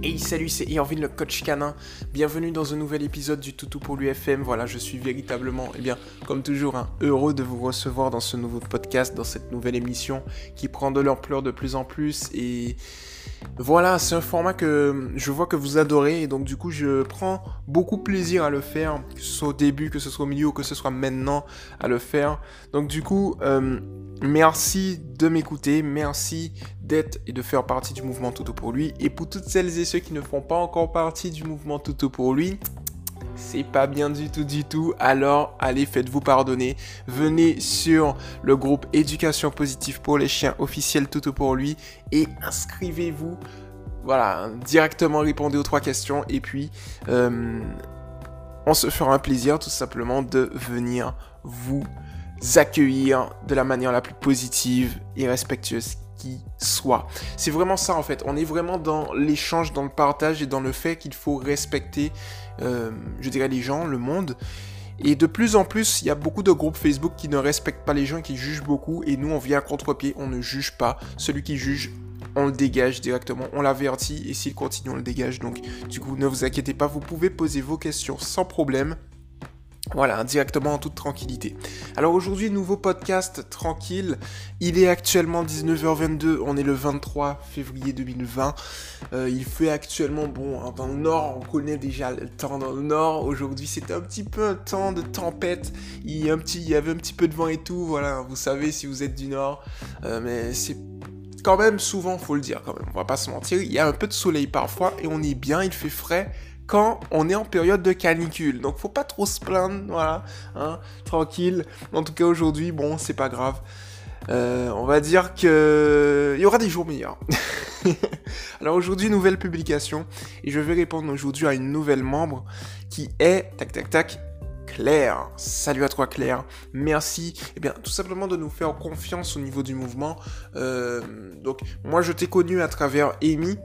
Hey salut, c'est Irvin le coach canin. Bienvenue dans un nouvel épisode du Toutou pour l'UFM. Voilà, je suis véritablement, eh bien, comme toujours, hein, heureux de vous recevoir dans ce nouveau podcast, dans cette nouvelle émission qui prend de l'ampleur de plus en plus. Et voilà, c'est un format que je vois que vous adorez et donc du coup je prends beaucoup plaisir à le faire, que ce soit au début, que ce soit au milieu ou que ce soit maintenant à le faire. Donc du coup, euh, merci de m'écouter, merci d'être et de faire partie du mouvement Toto pour lui. Et pour toutes celles et ceux qui ne font pas encore partie du mouvement Toto pour lui, c'est pas bien du tout du tout, alors allez faites-vous pardonner. Venez sur le groupe Éducation positive pour les chiens officiel Toto pour lui et inscrivez-vous. Voilà, directement répondez aux trois questions et puis euh, on se fera un plaisir tout simplement de venir vous accueillir de la manière la plus positive et respectueuse qui soit. C'est vraiment ça en fait. On est vraiment dans l'échange, dans le partage et dans le fait qu'il faut respecter, euh, je dirais, les gens, le monde. Et de plus en plus, il y a beaucoup de groupes Facebook qui ne respectent pas les gens, qui jugent beaucoup. Et nous, on vient à contre-pied, on ne juge pas. Celui qui juge, on le dégage directement, on l'avertit. Et s'il continue, on le dégage. Donc, du coup, ne vous inquiétez pas, vous pouvez poser vos questions sans problème. Voilà, directement en toute tranquillité. Alors aujourd'hui, nouveau podcast tranquille. Il est actuellement 19h22, on est le 23 février 2020. Euh, il fait actuellement, bon, dans le nord, on connaît déjà le temps dans le nord. Aujourd'hui, c'était un petit peu un temps de tempête. Il y, a un petit, il y avait un petit peu de vent et tout, voilà, vous savez si vous êtes du nord. Euh, mais c'est quand même souvent, faut le dire quand même, on va pas se mentir. Il y a un peu de soleil parfois et on est bien, il fait frais quand on est en période de canicule. Donc faut pas trop se plaindre, voilà, hein, tranquille. En tout cas aujourd'hui, bon, c'est pas grave. Euh, on va dire que il y aura des jours meilleurs. Alors aujourd'hui, nouvelle publication et je vais répondre aujourd'hui à une nouvelle membre qui est tac tac tac Claire. Salut à toi Claire. Merci. Eh bien, tout simplement de nous faire confiance au niveau du mouvement. Euh, donc, moi, je t'ai connu à travers Amy.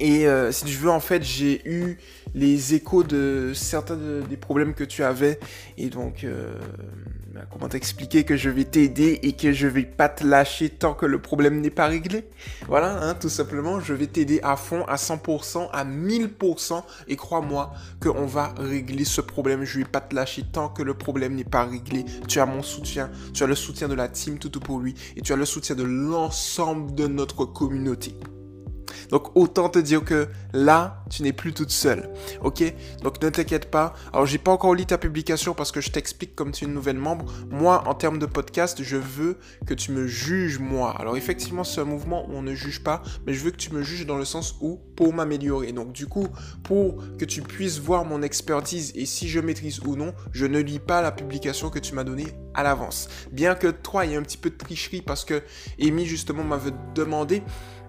Et euh, si tu veux, en fait, j'ai eu les échos de certains des problèmes que tu avais. Et donc, euh, bah, comment t'expliquer que je vais t'aider et que je vais pas te lâcher tant que le problème n'est pas réglé? Voilà, hein, tout simplement, je vais t'aider à fond, à 100%, à 1000%. Et crois-moi qu'on va régler ce problème. Je vais pas te lâcher tant que le problème n'est pas réglé. Tu as mon soutien, tu as le soutien de la team Toutou pour lui et tu as le soutien de l'ensemble de notre communauté. Donc autant te dire que là, tu n'es plus toute seule. Ok? Donc ne t'inquiète pas. Alors j'ai pas encore lu ta publication parce que je t'explique comme tu es une nouvelle membre. Moi, en termes de podcast, je veux que tu me juges moi. Alors effectivement, c'est un mouvement où on ne juge pas, mais je veux que tu me juges dans le sens où pour m'améliorer. Donc du coup, pour que tu puisses voir mon expertise et si je maîtrise ou non, je ne lis pas la publication que tu m'as donnée à l'avance. Bien que toi, il y ait un petit peu de tricherie parce que Amy justement m'avait demandé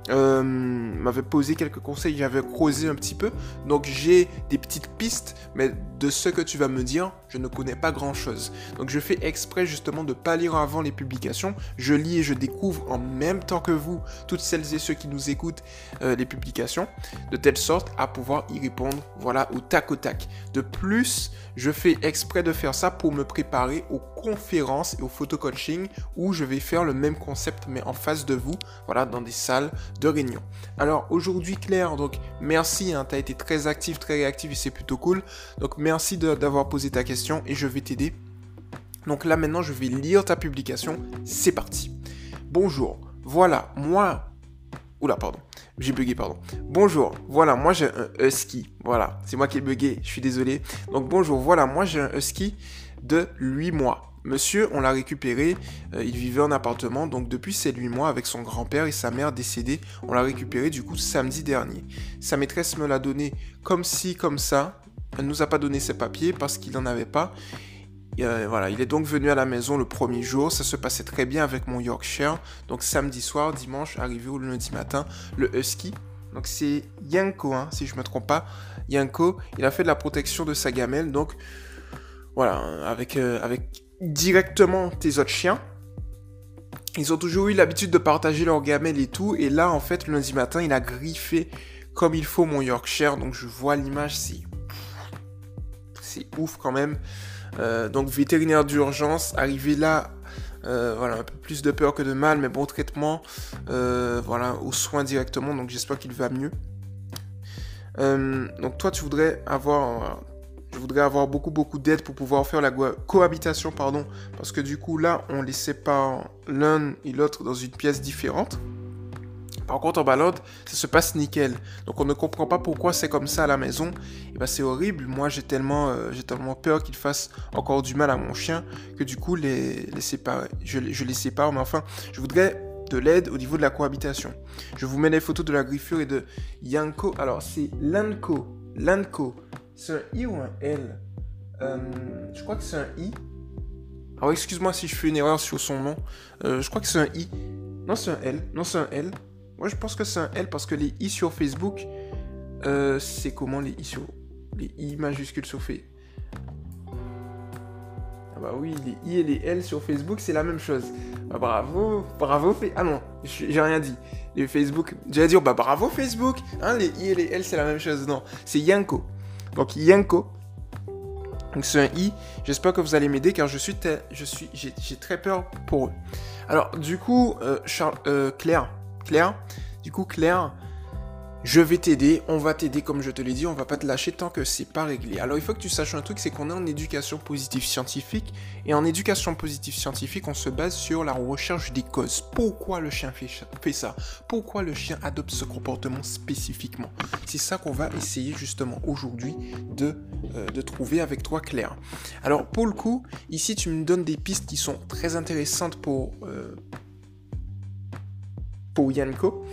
euh, m'avait posé quelques conseils, j'avais creusé un petit peu. Donc j'ai des petites pistes, mais de ce que tu vas me dire, je ne connais pas grand-chose. Donc je fais exprès justement de pas lire avant les publications. Je lis et je découvre en même temps que vous, toutes celles et ceux qui nous écoutent, euh, les publications, de telle sorte à pouvoir y répondre, voilà, au tac au tac. De plus, je fais exprès de faire ça pour me préparer aux conférences et au photo-coaching où je vais faire le même concept mais en face de vous, voilà, dans des salles de réunion. Alors aujourd'hui Claire, donc merci, hein, tu as été très actif, très réactif et c'est plutôt cool. Donc merci d'avoir posé ta question et je vais t'aider. Donc là maintenant je vais lire ta publication, c'est parti. Bonjour, voilà, moi... Oula, pardon, j'ai bugué, pardon. Bonjour, voilà, moi j'ai un husky. Voilà, c'est moi qui ai bugué, je suis désolé. Donc bonjour, voilà, moi j'ai un husky de 8 mois. Monsieur, on l'a récupéré, euh, il vivait en appartement, donc depuis ces 8 mois avec son grand-père et sa mère décédée, on l'a récupéré du coup samedi dernier. Sa maîtresse me l'a donné comme ci, comme ça. Elle nous a pas donné ses papiers parce qu'il n'en avait pas. Euh, voilà, il est donc venu à la maison le premier jour, ça se passait très bien avec mon Yorkshire. Donc samedi soir, dimanche, arrivé au lundi matin, le Husky. Donc c'est Yanko, hein, si je me trompe pas. Yanko, il a fait de la protection de sa gamelle, donc voilà, avec, euh, avec directement tes autres chiens. Ils ont toujours eu l'habitude de partager leur gamelle et tout. Et là, en fait, lundi matin, il a griffé comme il faut mon Yorkshire. Donc, je vois l'image, c'est. C'est ouf quand même. Euh, donc, vétérinaire d'urgence, arrivé là, euh, voilà, un peu plus de peur que de mal, mais bon traitement. Euh, voilà, aux soins directement. Donc, j'espère qu'il va mieux. Donc toi, tu voudrais avoir, je voudrais avoir beaucoup beaucoup d'aide pour pouvoir faire la cohabitation, pardon, parce que du coup là, on les sépare l'un et l'autre dans une pièce différente. Par contre, en balade, ça se passe nickel. Donc on ne comprend pas pourquoi c'est comme ça à la maison. Et ben c'est horrible. Moi, j'ai tellement, euh, tellement peur qu'il fasse encore du mal à mon chien que du coup, les, les séparer. Je, je les sépare. Mais enfin, je voudrais de l'aide au niveau de la cohabitation. Je vous mets les photos de la griffure et de Yanko. Alors, c'est Lanko. Lanko. C'est un I ou un L? Euh, Je crois que c'est un I. Alors, excuse-moi si je fais une erreur sur son nom. Euh, je crois que c'est un I. Non, c'est un L. Non, c'est un L. Moi, je pense que c'est un L parce que les I sur Facebook, euh, c'est comment les I sur. Les I majuscules sur Facebook ah bah oui, les I et les L sur Facebook, c'est la même chose. Bah bravo, bravo. Ah non, j'ai rien dit. Les Facebook, j'allais dire bah bravo Facebook. Hein, les I et les L, c'est la même chose. Non, c'est Yanko. Donc Yanko. Donc c'est un I. J'espère que vous allez m'aider car je suis, je suis, j'ai très peur pour eux. Alors du coup, euh, Charles, euh, Claire, Claire, du coup Claire, je vais t'aider, on va t'aider comme je te l'ai dit, on va pas te lâcher tant que c'est pas réglé. Alors il faut que tu saches un truc, c'est qu'on est en éducation positive scientifique, et en éducation positive scientifique, on se base sur la recherche des causes. Pourquoi le chien fait ça Pourquoi le chien adopte ce comportement spécifiquement? C'est ça qu'on va essayer justement aujourd'hui de, euh, de trouver avec toi Claire. Alors pour le coup, ici tu me donnes des pistes qui sont très intéressantes pour, euh, pour Yanko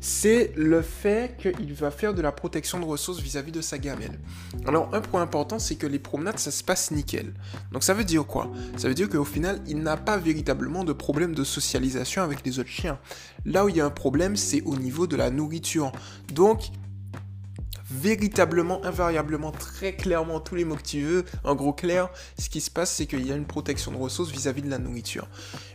c'est le fait qu'il va faire de la protection de ressources vis-à-vis de sa gamelle. Alors, un point important, c'est que les promenades, ça se passe nickel. Donc, ça veut dire quoi? Ça veut dire qu'au final, il n'a pas véritablement de problème de socialisation avec les autres chiens. Là où il y a un problème, c'est au niveau de la nourriture. Donc, véritablement, invariablement, très clairement, tous les mots que tu veux, en gros clair, ce qui se passe, c'est qu'il y a une protection de ressources vis-à-vis -vis de la nourriture.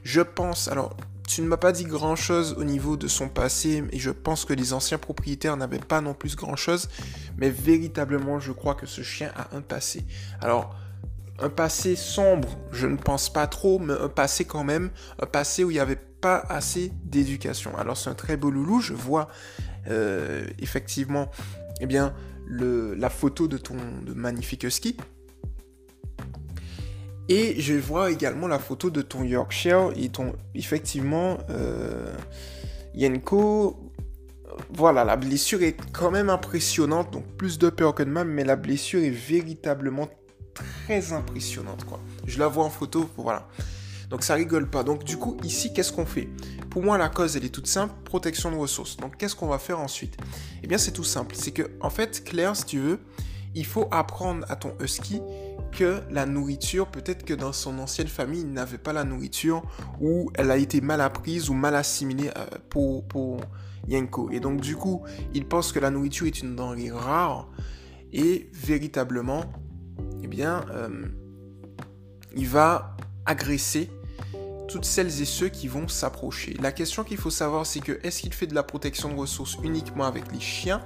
Je pense, alors tu ne m'as pas dit grand chose au niveau de son passé, et je pense que les anciens propriétaires n'avaient pas non plus grand chose, mais véritablement, je crois que ce chien a un passé. Alors, un passé sombre, je ne pense pas trop, mais un passé quand même, un passé où il n'y avait pas assez d'éducation. Alors, c'est un très beau loulou, je vois euh, effectivement, eh bien, la photo de ton magnifique ski, et je vois également la photo de ton Yorkshire et ton, effectivement, euh, Yenko, voilà, la blessure est quand même impressionnante, donc plus de peur que de mal, mais la blessure est véritablement très impressionnante, quoi. Je la vois en photo, voilà. Donc ça rigole pas. Donc du coup, ici, qu'est-ce qu'on fait? Pour moi, la cause, elle est toute simple, protection de ressources. Donc qu'est-ce qu'on va faire ensuite? Eh bien, c'est tout simple. C'est que, en fait, Claire, si tu veux, il faut apprendre à ton husky que la nourriture, peut-être que dans son ancienne famille, il n'avait pas la nourriture ou elle a été mal apprise ou mal assimilée euh, pour, pour Yanko. Et donc du coup, il pense que la nourriture est une denrée rare et véritablement, eh bien, euh, il va agresser toutes celles et ceux qui vont s'approcher. La question qu'il faut savoir, c'est que est-ce qu'il fait de la protection de ressources uniquement avec les chiens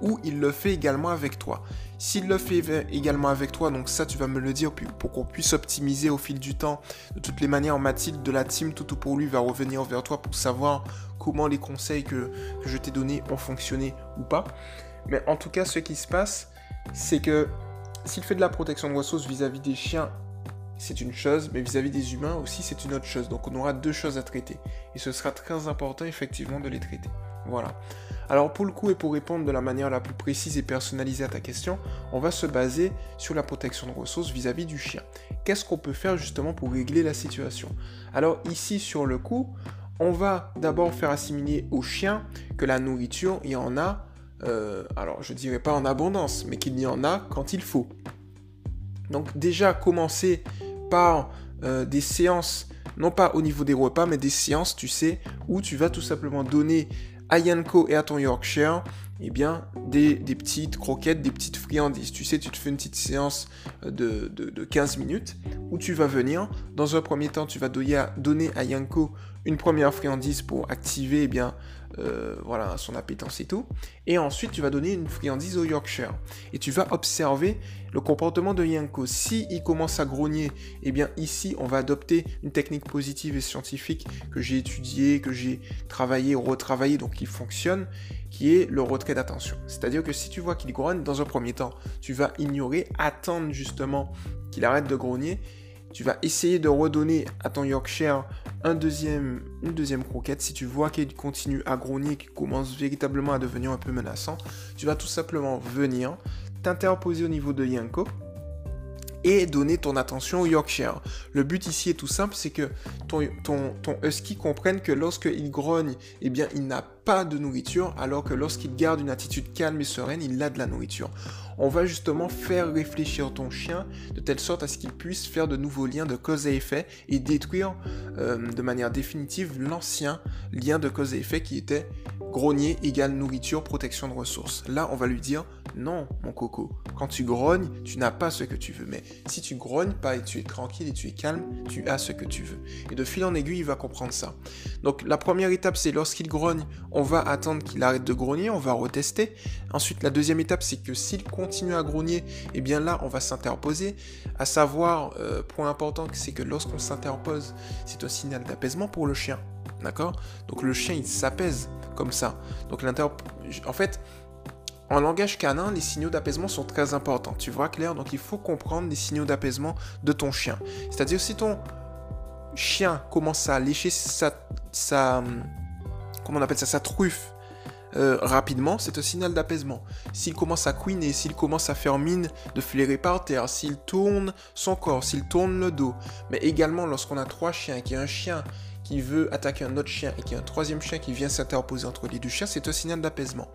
ou il le fait également avec toi? S'il le fait également avec toi, donc ça tu vas me le dire pour qu'on puisse optimiser au fil du temps. De toutes les manières, Mathilde de la team Toutou pour lui va revenir vers toi pour savoir comment les conseils que, je t'ai donnés ont fonctionné ou pas. Mais en tout cas, ce qui se passe, c'est que s'il fait de la protection de ressources vis-à-vis des chiens, c'est une chose, mais vis-à-vis -vis des humains aussi, c'est une autre chose. Donc on aura deux choses à traiter. Et ce sera très important effectivement de les traiter. Voilà. Alors pour le coup et pour répondre de la manière la plus précise et personnalisée à ta question, on va se baser sur la protection de ressources vis-à-vis du chien. Qu'est-ce qu'on peut faire justement pour régler la situation? Alors ici sur le coup, on va d'abord faire assimiler au chien que la nourriture, il y en a, euh, alors je dirais pas en abondance, mais qu'il y en a quand il faut. Donc déjà commencer par euh, des séances non pas au niveau des repas, mais des séances, tu sais, où tu vas tout simplement donner à et à ton Yorkshire, eh bien, des, petites croquettes, des petites friandises. Tu sais, tu te fais une petite séance de, 15 minutes où tu vas venir. Dans un premier temps, tu vas donner à, Yanko une première friandise pour activer eh bien, euh, voilà, son appétence et tout. Et ensuite, tu vas donner une friandise au Yorkshire. Et tu vas observer le comportement de Yanko. Si il commence à grogner, eh bien ici, on va adopter une technique positive et scientifique que j'ai étudiée, que j'ai travaillé, retravaillé, donc qui fonctionne, qui est le retrait d'attention. C'est-à-dire que si tu vois qu'il grogne, dans un premier temps, tu vas ignorer, attendre justement qu'il arrête de grogner tu vas essayer de redonner à ton Yorkshire un deuxième, une deuxième croquette. Si tu vois qu'il continue à grogner, qu'il commence véritablement à devenir un peu menaçant, tu vas tout simplement venir t'interposer au niveau de Yanko et donner ton attention au Yorkshire. Le but ici est tout simple, c'est que ton, husky comprenne que lorsqu'il grogne, eh bien, il n'a pas de nourriture, alors que lorsqu'il garde une attitude calme et sereine, il a de la nourriture. On va justement faire réfléchir ton chien de telle sorte à ce qu'il puisse faire de nouveaux liens de cause et effet et détruire euh, de manière définitive l'ancien lien de cause et effet qui était grogner égale nourriture, protection de ressources. Là, on va lui dire non, mon coco. Quand tu grognes, tu n'as pas ce que tu veux. Mais si tu grognes pas et tu es tranquille et tu es calme, tu as ce que tu veux. Et de fil en aiguille, il va comprendre ça. Donc la première étape, c'est lorsqu'il grogne, on va attendre qu'il arrête de grogner, on va retester. Ensuite, la deuxième étape, c'est que s'il continue à grogner, et eh bien là, on va s'interposer. À savoir, euh, point important, c'est que lorsqu'on s'interpose, c'est un signal d'apaisement pour le chien. D'accord? Donc le chien, il s'apaise comme ça. Donc En fait, en langage canin, les signaux d'apaisement sont très importants. Tu vois clair Donc il faut comprendre les signaux d'apaisement de ton chien. C'est-à-dire si ton chien commence à lécher sa, sa comment on appelle ça, sa truffe euh, rapidement, c'est un signal d'apaisement. S'il commence à couiner, s'il commence à faire mine de flairer par terre, s'il tourne son corps, s'il tourne le dos, mais également lorsqu'on a trois chiens, qu'il y a un chien qui veut attaquer un autre chien et qu'il y a un troisième chien qui vient s'interposer entre les deux chiens, c'est un signal d'apaisement.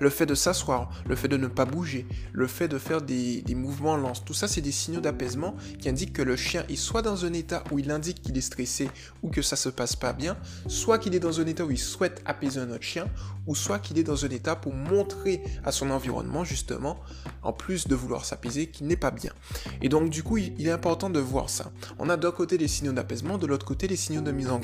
Le fait de s'asseoir, le fait de ne pas bouger, le fait de faire des, mouvements lents, tout ça c'est des signaux d'apaisement qui indiquent que le chien est soit dans un état où il indique qu'il est stressé ou que ça se passe pas bien, soit qu'il est dans un état où il souhaite apaiser un autre chien, ou soit qu'il est dans un état pour montrer à son environnement justement, en plus de vouloir s'apaiser, qu'il n'est pas bien. Et donc du coup il est important de voir ça. On a d'un côté les signaux d'apaisement, de l'autre côté les signaux de mise en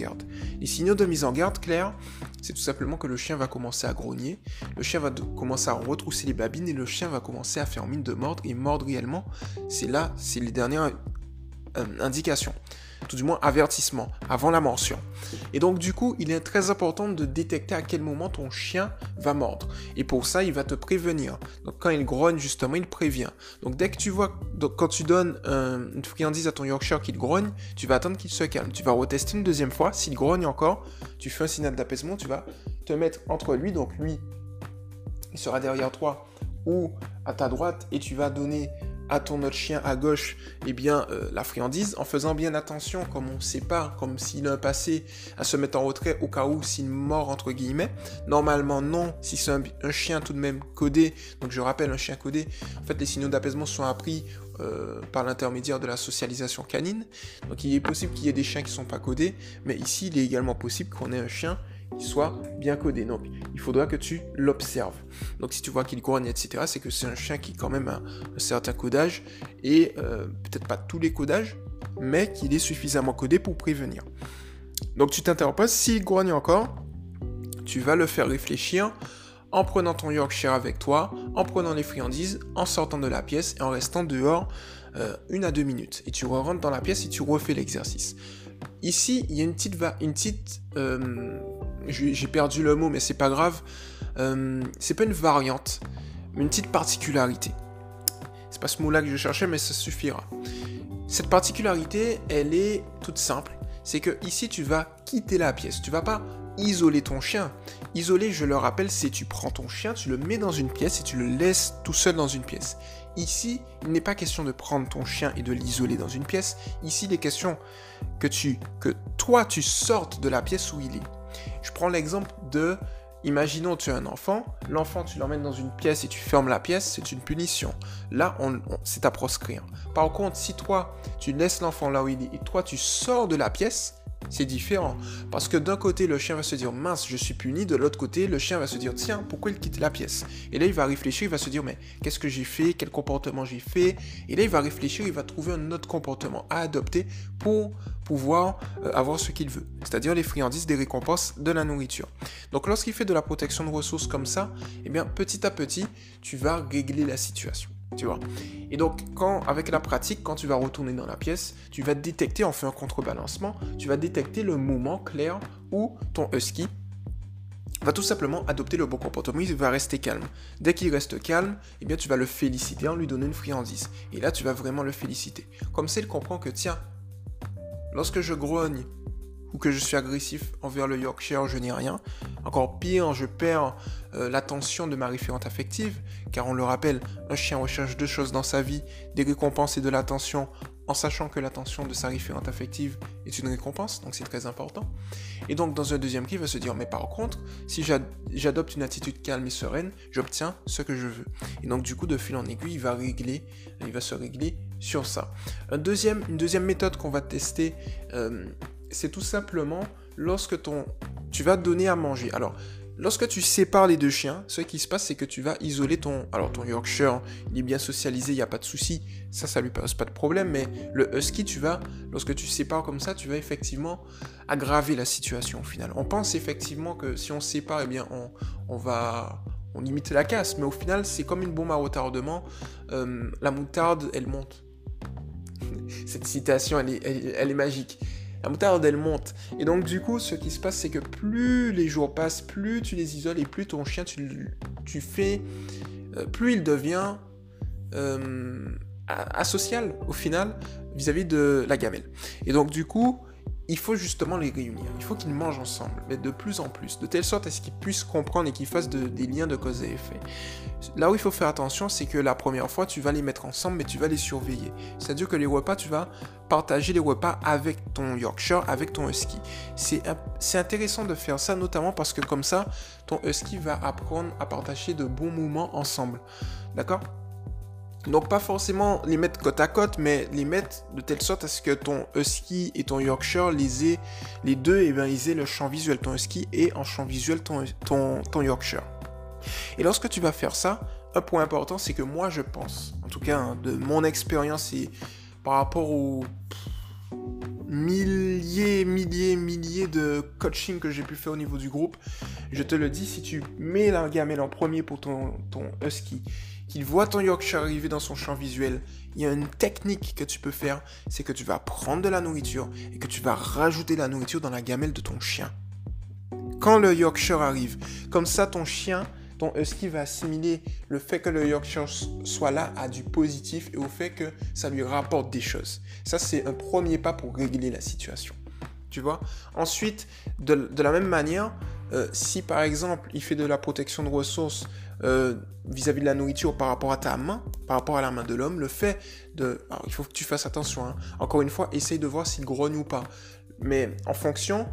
Les signaux de mise en garde clairs, c'est tout simplement que le chien va commencer à grogner, le chien va commencer à retrousser les babines et le chien va commencer à faire mine de mordre et mordre réellement. C'est là, c'est les dernières euh, indications tout du moins avertissement, avant la mention. Et donc du coup, il est très important de détecter à quel moment ton chien va mordre. Et pour ça, il va te prévenir. Donc quand il grogne, justement, il prévient. Donc dès que tu vois, quand tu donnes une friandise à ton Yorkshire qu'il grogne, tu vas attendre qu'il se calme. Tu vas retester une deuxième fois. S'il grogne encore, tu fais un signal d'apaisement, tu vas te mettre entre lui, donc lui, il sera derrière toi ou à ta droite, et tu vas donner à ton autre chien à gauche eh bien, euh, la friandise, en faisant bien attention, comme on pas, comme s'il a un passé, à se mettre en retrait au cas où s'il mord entre guillemets. Normalement non, si c'est un, chien tout de même codé, donc je rappelle un chien codé, en fait les signaux d'apaisement sont appris euh, par l'intermédiaire de la socialisation canine. Donc il est possible qu'il y ait des chiens qui ne sont pas codés, mais ici il est également possible qu'on ait un chien soit bien codé. Donc, il faudra que tu l'observes. Donc, si tu vois qu'il grogne, etc., c'est que c'est un chien qui quand même a un certain codage et euh, peut-être pas tous les codages, mais qu'il est suffisamment codé pour prévenir. Donc, tu t'interposes. S'il grogne encore, tu vas le faire réfléchir en prenant ton Yorkshire avec toi, en prenant les friandises, en sortant de la pièce et en restant dehors euh, une à deux minutes. Et tu rentres dans la pièce et tu refais l'exercice. Ici, il y a une petite, une petite euh, j'ai perdu le mot, mais c'est pas grave. Euh, c'est pas une variante, mais une petite particularité. C'est pas ce mot-là que je cherchais, mais ça suffira. Cette particularité, elle est toute simple. C'est que ici, tu vas quitter la pièce. Tu vas pas isoler ton chien. Isoler, je le rappelle, c'est tu prends ton chien, tu le mets dans une pièce et tu le laisses tout seul dans une pièce. Ici, il n'est pas question de prendre ton chien et de l'isoler dans une pièce. Ici, il est question que toi, tu sortes de la pièce où il est. Je prends l'exemple de, imaginons tu as un enfant, l'enfant tu l'emmènes dans une pièce et tu fermes la pièce, c'est une punition. Là, on, c'est à proscrire. Par contre, si toi tu laisses l'enfant là où il est et toi tu sors de la pièce, C'est différent. Parce que d'un côté, le chien va se dire mince, je suis puni. De l'autre côté, le chien va se dire tiens, pourquoi il quitte la pièce? Et là, il va réfléchir, il va se dire mais qu'est-ce que j'ai fait? Quel comportement j'ai fait? Et là, il va réfléchir, il va trouver un autre comportement à adopter pour pouvoir euh, avoir ce qu'il veut. C'est-à-dire les friandises, des récompenses, de la nourriture. Donc lorsqu'il fait de la protection de ressources comme ça, eh bien petit à petit, tu vas régler la situation tu vois. Et donc, avec la pratique, quand tu vas retourner dans la pièce, tu vas détecter, en fait un contrebalancement, tu vas détecter le moment clair où ton husky va tout simplement adopter le bon comportement, il va rester calme. Dès qu'il reste calme, eh bien tu vas le féliciter en lui donnant une friandise. Et là, tu vas vraiment le féliciter. Comme ça, il comprend que, tiens, lorsque je grogne, ou que je suis agressif envers le Yorkshire, je n'ai rien. Encore pire, je perds euh, l'attention de ma référente affective, car on le rappelle, un chien recherche deux choses dans sa vie, des récompenses et de l'attention, en sachant que l'attention de sa référente affective est une récompense, donc c'est très important. Et donc dans un deuxième cas, il va se dire, mais par contre, si j'adopte une attitude calme et sereine, j'obtiens ce que je veux. Et donc du coup, de fil en aiguille, il va régler, il va se régler sur ça. Un deuxième, une deuxième méthode qu'on va tester, euh, c'est tout simplement lorsque ton, tu vas donner à manger. Alors, lorsque tu sépares les deux chiens, ce qui se passe, c'est que tu vas isoler ton, alors ton Yorkshire, il est bien socialisé, il n'y a pas de souci, ça, ça lui pose pas de problème, mais le Husky, tu vas, lorsque tu sépares comme ça, tu vas effectivement aggraver la situation au final. On pense effectivement que si on sépare, eh bien, on, on va, on limite la casse, mais au final, c'est comme une bombe à retardement. Euh, la moutarde, elle monte. Cette citation, elle elle est magique la moutarde elle monte. Et donc du coup, ce qui se passe, c'est que plus les jours passent, plus tu les isoles et plus ton chien, tu, fais, euh, plus il devient euh, asocial au final vis-à-vis -vis de la gamelle. Et donc du coup, il faut justement les réunir. Il faut qu'ils mangent ensemble, mais de plus en plus, de telle sorte à ce qu'ils puissent comprendre et qu'ils fassent des liens de cause et effet. Là où il faut faire attention, c'est que la première fois, tu vas les mettre ensemble, mais tu vas les surveiller. C'est-à-dire que les repas, tu vas partager les repas avec ton Yorkshire, avec ton Husky. C'est intéressant de faire ça, notamment parce que comme ça, ton Husky va apprendre à partager de bons moments ensemble. D'accord? Donc pas forcément les mettre côte à côte, mais les mettre de telle sorte à ce que ton husky et ton Yorkshire les aient, les deux, et eh bien, ils aient le champ visuel ton husky et en champ visuel ton, Yorkshire. Et lorsque tu vas faire ça, un point important, c'est que moi je pense, en tout cas hein, de mon expérience et par rapport aux milliers, milliers, milliers de coaching que j'ai pu faire au niveau du groupe, je te le dis, si tu mets la gamelle en premier pour ton husky qu'il voit ton Yorkshire arriver dans son champ visuel, il y a une technique que tu peux faire, c'est que tu vas prendre de la nourriture et que tu vas rajouter la nourriture dans la gamelle de ton chien. Quand le Yorkshire arrive, comme ça ton chien, ton husky va assimiler le fait que le Yorkshire soit là à du positif et au fait que ça lui rapporte des choses. Ça, c'est un premier pas pour régler la situation. Tu vois? Ensuite, de, la même manière, euh, si par exemple il fait de la protection de ressources euh, vis-à-vis de la nourriture par rapport à ta main, par rapport à la main de l'homme, le fait de... Alors, il faut que tu fasses attention. Hein. Encore une fois, essaye de voir s'il grogne ou pas. Mais en fonction,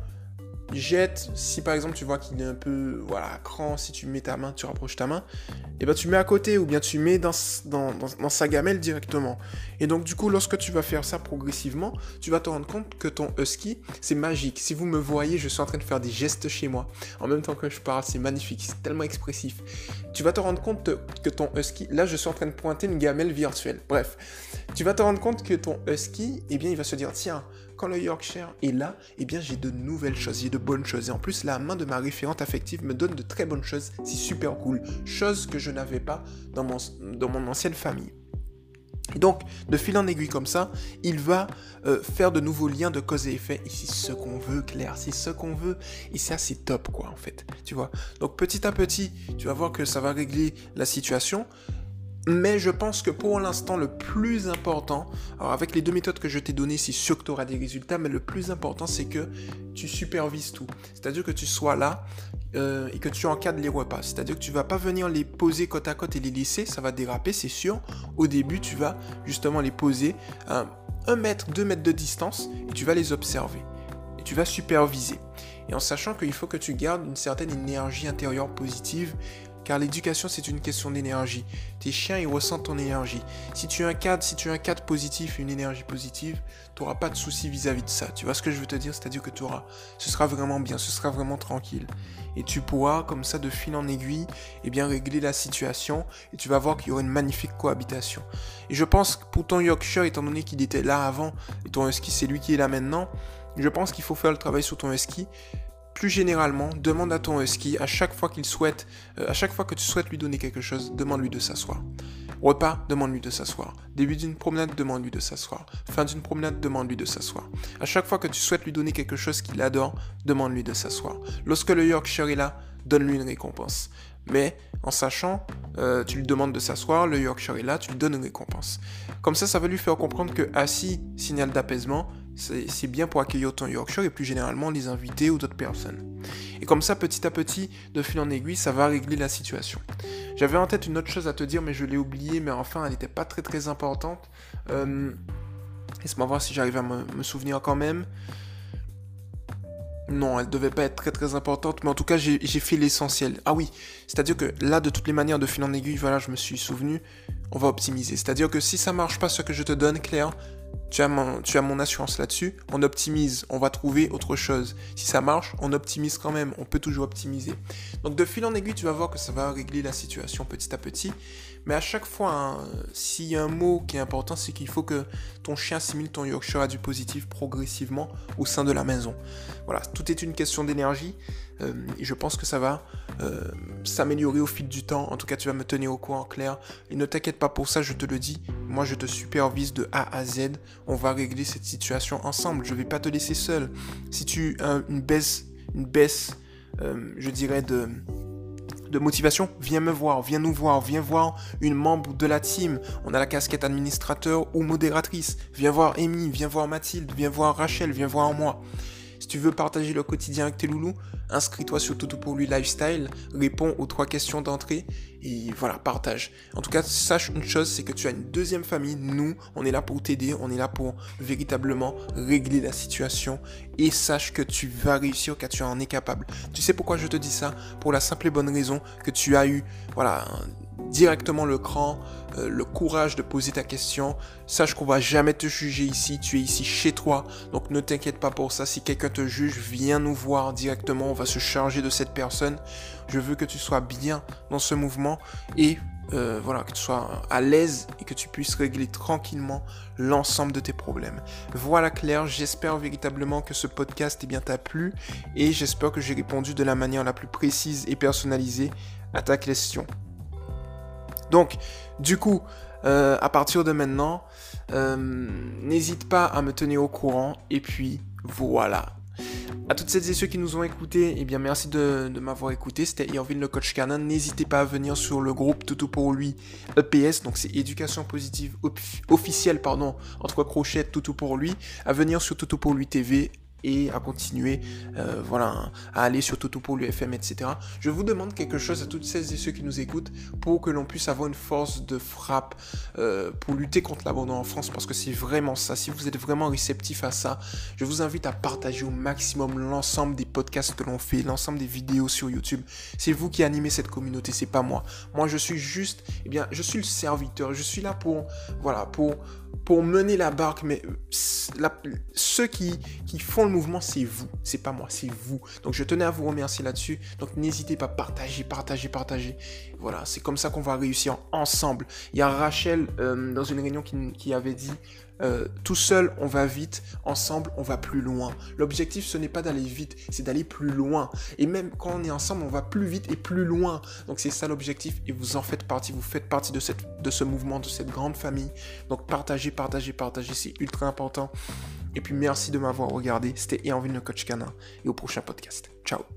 jette, si par exemple tu vois qu'il est un peu voilà, cran, si tu mets ta main, tu rapproches ta main, et eh ben tu mets à côté ou bien tu mets dans, dans, dans, sa gamelle directement. Et donc du coup, lorsque tu vas faire ça progressivement, tu vas te rendre compte que ton husky, c'est magique. Si vous me voyez, je suis en train de faire des gestes chez moi. En même temps que je parle, c'est magnifique, c'est tellement expressif. Tu vas te rendre compte que ton husky, là je suis en train de pointer une gamelle virtuelle. Bref, tu vas te rendre compte que ton husky, eh bien il va se dire, tiens, quand le Yorkshire est là, eh bien j'ai de nouvelles choses, j'ai de bonnes choses. Et en plus, la main de ma référente affective me donne de très bonnes choses. C'est super cool. Chose que je n'avais pas dans mon, ancienne famille. Et donc, de fil en aiguille comme ça, il va euh, faire de nouveaux liens de cause et effet. Et c'est ce qu'on veut, Claire, c'est ce qu'on veut. Et c'est assez top, quoi, en fait. Tu vois? Donc, petit à petit, tu vas voir que ça va régler la situation. Mais je pense que pour l'instant, le plus important, alors avec les deux méthodes que je t'ai données, c'est sûr que tu auras des résultats, mais le plus important, c'est que tu supervises tout. C'est-à-dire que tu sois là euh, et que tu encadres les repas. C'est-à-dire que tu vas pas venir les poser côte à côte et les laisser, ça va déraper, c'est sûr. Au début, tu vas justement les poser à un mètre, deux mètres de distance et tu vas les observer. Et tu vas superviser. Et en sachant qu'il faut que tu gardes une certaine énergie intérieure positive car l'éducation c'est une question d'énergie. Tes chiens ils ressentent ton énergie. Si tu as un cadre, si tu as un cadre positif, une énergie positive, tu n'auras pas de soucis vis-à-vis de ça. Tu vois ce que je veux te dire? C'est-à-dire que tu auras, ce sera vraiment bien, ce sera vraiment tranquille. Et tu pourras, comme ça, de fil en aiguille, eh bien régler la situation et tu vas voir qu'il y aura une magnifique cohabitation. Et je pense que pour ton Yorkshire, étant donné qu'il était là avant et ton Husky c'est lui qui est là maintenant, je pense qu'il faut faire le travail sur ton Husky plus généralement, demande à ton husky à chaque fois qu'il souhaite, euh, à chaque fois que tu souhaites lui donner quelque chose, demande-lui de s'asseoir. Repas, demande-lui de s'asseoir. Début d'une promenade, demande-lui de s'asseoir. Fin d'une promenade, demande-lui de s'asseoir. À chaque fois que tu souhaites lui donner quelque chose qu'il adore, demande-lui de s'asseoir. Lorsque le Yorkshire est là, donne-lui une récompense. Mais en sachant, euh, tu lui demandes de s'asseoir, le Yorkshire est là, tu lui donnes une récompense. Comme ça, ça va lui faire comprendre que assis, signal d'apaisement, c'est bien pour accueillir ton Yorkshire et plus généralement les invités ou d'autres personnes. Et comme ça, petit à petit, de fil en aiguille, ça va régler la situation. J'avais en tête une autre chose à te dire, mais je l'ai oublié, mais enfin, elle n'était pas très très importante. Euh, Laisse-moi voir si j'arrive à me, souvenir quand même. Non, elle devait pas être très très importante, mais en tout cas j'ai fait l'essentiel. Ah oui, c'est-à-dire que là, de toutes les manières, de fil en aiguille, voilà, je me suis souvenu, on va optimiser. C'est-à-dire que si ça marche pas ce que je te donne, Claire, tu as mon, assurance là-dessus, on optimise, on va trouver autre chose. Si ça marche, on optimise quand même, on peut toujours optimiser. Donc de fil en aiguille, tu vas voir que ça va régler la situation petit à petit. Mais à chaque fois, hein, s'il y a un mot qui est important, c'est qu'il faut que ton chien assimile ton Yorkshire à du positif progressivement au sein de la maison. Voilà, tout est une question d'énergie. Euh, et je pense que ça va euh, s'améliorer au fil du temps. En tout cas, tu vas me tenir au courant clair. Et ne t'inquiète pas pour ça, je te le dis. Moi, je te supervise de A à Z. On va régler cette situation ensemble. Je ne vais pas te laisser seul. Si tu as une baisse, une baisse, euh, je dirais de de motivation, viens me voir, viens nous voir, viens voir une membre de la team. On a la casquette administrateur ou modératrice. Viens voir Amy, viens voir Mathilde, viens voir Rachel, viens voir moi. Si tu veux partager le quotidien avec tes loulous, inscris-toi sur Toutou pour lui Lifestyle, réponds aux trois questions d'entrée et voilà, partage. En tout cas, sache une chose, c'est que tu as une deuxième famille. Nous, on est là pour t'aider, on est là pour véritablement régler la situation et sache que tu vas réussir car tu en es capable. Tu sais pourquoi je te dis ça? Pour la simple et bonne raison que tu as eu, voilà, directement le cran, euh, le courage de poser ta question. Sache qu'on va jamais te juger ici, tu es ici chez toi, donc ne t'inquiète pas pour ça. Si quelqu'un te juge, viens nous voir directement, on va se charger de cette personne. Je veux que tu sois bien dans ce mouvement et euh, voilà, que tu sois à l'aise et que tu puisses régler tranquillement l'ensemble de tes problèmes. Voilà Claire, j'espère véritablement que ce podcast eh bien t'a plu et j'espère que j'ai répondu de la manière la plus précise et personnalisée à ta question. Donc, du coup, euh, à partir de maintenant, euh, n'hésite pas à me tenir au courant. Et puis, voilà. À toutes celles et ceux qui nous ont écoutés, eh bien merci de, m'avoir écouté. C'était Irvine le coach canon. N'hésitez pas à venir sur le groupe Toutou pour lui EPS, donc c'est éducation positive officielle, pardon, entre crochets Toutou pour lui, à venir sur Toutou pour lui TV et à continuer euh, voilà, à aller sur Toto pour l'UFM, etc. Je vous demande quelque chose à toutes celles et ceux qui nous écoutent pour que l'on puisse avoir une force de frappe euh, pour lutter contre l'abandon en France parce que c'est vraiment ça. Si vous êtes vraiment réceptif à ça, je vous invite à partager au maximum l'ensemble des podcasts que l'on fait, l'ensemble des vidéos sur YouTube. C'est vous qui animez cette communauté, c'est pas moi. Moi, je suis juste, eh bien, je suis le serviteur. Je suis là pour, voilà, pour pour mener la barque, mais euh, ceux qui, font le mouvement, c'est vous, c'est pas moi, c'est vous. Donc je tenais à vous remercier là-dessus. Donc n'hésitez pas, à partager, partager, partager. Voilà, c'est comme ça qu'on va réussir ensemble. Il y a Rachel euh, dans une réunion qui avait dit euh, tout seul, on va vite, ensemble, on va plus loin. L'objectif, ce n'est pas d'aller vite, c'est d'aller plus loin. Et même quand on est ensemble, on va plus vite et plus loin. Donc c'est ça l'objectif et vous en faites partie, vous faites partie de, ce mouvement, de cette grande famille. Donc partagez, partagez, partagez, c'est ultra important. Et puis merci de m'avoir regardé. C'était Eanville le coach canin et au prochain podcast. Ciao